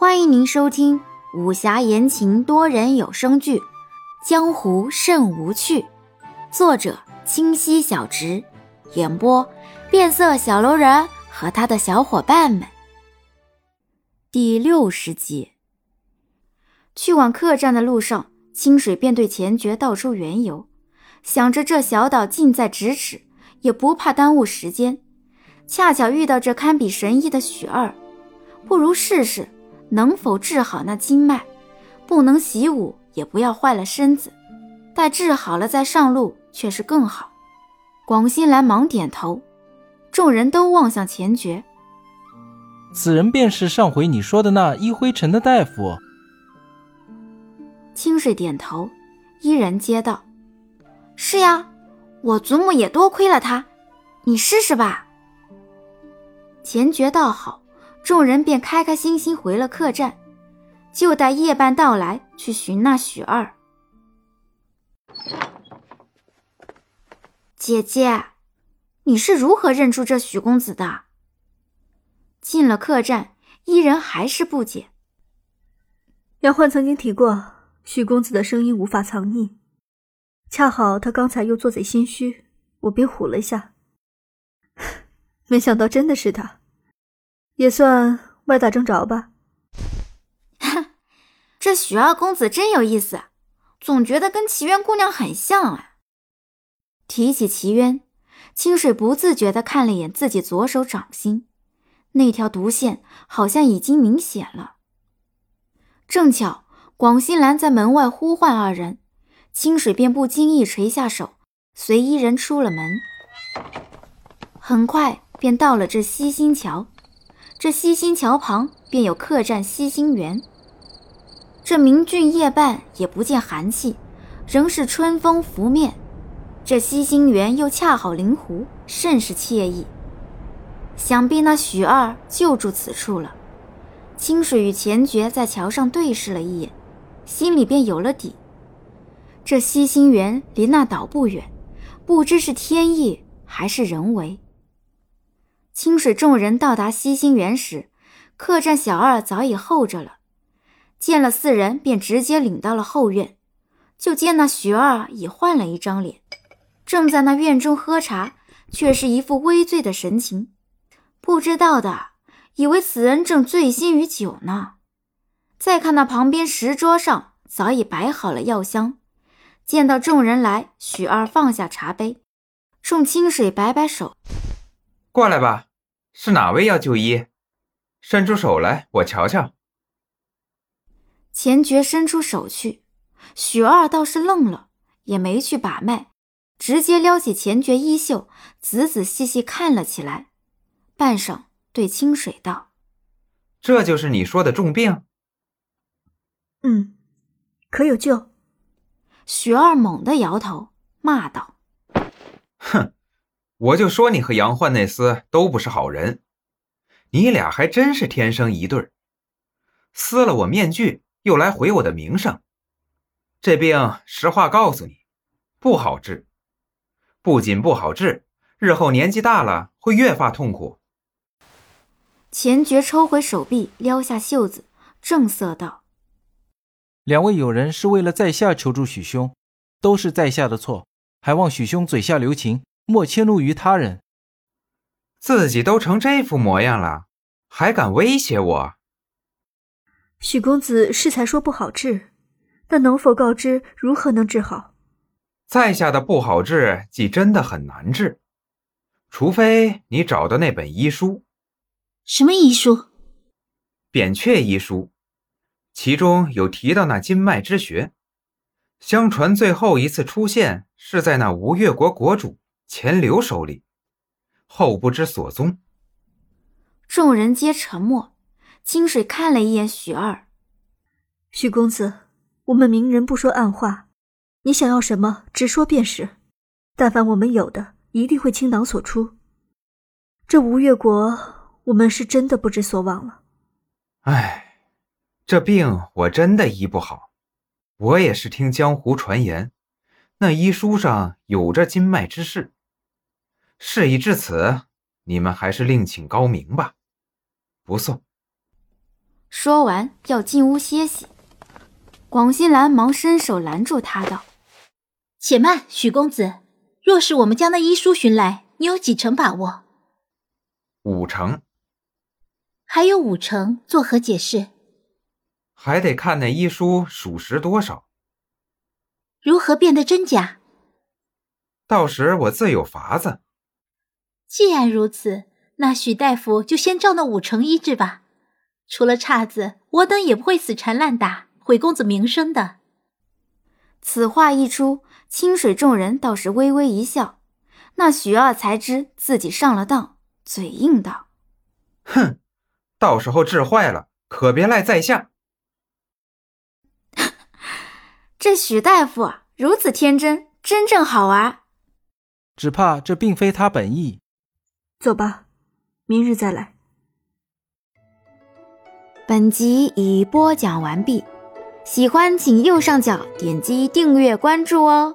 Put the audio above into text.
欢迎您收听武侠言情多人有声剧《江湖甚无趣》，作者清溪小直，演播变色小楼人和他的小伙伴们。第六十集，去往客栈的路上，清水便对钱爵道出缘由，想着这小岛近在咫尺，也不怕耽误时间。恰巧遇到这堪比神医的许二，不如试试能否治好那经脉。不能习武，也不要坏了身子。待治好了再上路，却是更好。广新兰忙点头，众人都望向钱爵。此人便是上回你说的那一灰尘的大夫。清水点头，依然接道：“是呀，我祖母也多亏了他，你试试吧。”钱爵道好，众人便开开心心回了客栈。就待夜半到来，去寻那许二。姐姐，你是如何认出这许公子的？进了客栈，伊人还是不解。杨焕曾经提过，许公子的声音无法藏匿，恰好他刚才又做贼心虚，我便唬了一下。没想到真的是他，也算歪打正着吧。这许二公子真有意思，总觉得跟齐渊姑娘很像啊。提起齐渊，清水不自觉地看了眼自己左手掌心，那条毒线好像已经明显了。正巧广新兰在门外呼唤二人，清水便不经意垂下手，随一人出了门。很快。便到了这西新桥，这西星桥旁便有客栈西星园。这明俊夜半也不见寒气，仍是春风拂面。这西星园又恰好临湖，甚是惬意。想必那许二就住此处了。清水与钱爵在桥上对视了一眼，心里便有了底。这西星园离那岛不远，不知是天意还是人为。清水众人到达西星园时，客栈小二早已候着了。见了四人，便直接领到了后院。就见那许二已换了一张脸，正在那院中喝茶，却是一副微醉的神情。不知道的以为此人正醉心于酒呢。再看那旁边石桌上早已摆好了药箱。见到众人来，许二放下茶杯，冲清水摆摆手：“过来吧。”是哪位要就医？伸出手来，我瞧瞧。钱爵伸出手去，许二倒是愣了，也没去把脉，直接撩起钱爵衣袖，仔仔细细看了起来。半晌，对清水道：“这就是你说的重病？”“嗯，可有救？”许二猛地摇头，骂道：“哼！”我就说你和杨焕那厮都不是好人，你俩还真是天生一对撕了我面具，又来毁我的名声。这病实话告诉你，不好治，不仅不好治，日后年纪大了会越发痛苦。钱爵抽回手臂，撩下袖子，正色道：“两位友人是为了在下求助许兄，都是在下的错，还望许兄嘴下留情。”莫迁怒于他人，自己都成这副模样了，还敢威胁我？许公子是才说不好治，但能否告知如何能治好？在下的不好治，既真的很难治，除非你找到那本医书。什么医书？扁鹊医书，其中有提到那经脉之穴。相传最后一次出现是在那吴越国国主。钱流手里，后不知所踪。众人皆沉默。清水看了一眼许二，许公子，我们明人不说暗话，你想要什么，直说便是。但凡我们有的，一定会倾囊所出。这吴越国，我们是真的不知所往了。唉，这病我真的医不好。我也是听江湖传言，那医书上有着经脉之事。事已至此，你们还是另请高明吧。不送。说完要进屋歇息。广新兰忙伸手拦住他，道：“且慢，许公子。若是我们将那医书寻来，你有几成把握？”五成。还有五成，作何解释？还得看那医书属实多少。如何辨得真假？到时我自有法子。既然如此，那许大夫就先照那五成医治吧。除了岔子，我等也不会死缠烂打，毁公子名声的。此话一出，清水众人倒是微微一笑。那许二才知自己上了当，嘴硬道：“哼，到时候治坏了，可别赖在下。”这许大夫如此天真，真正好玩。只怕这并非他本意。走吧，明日再来。本集已播讲完毕，喜欢请右上角点击订阅关注哦。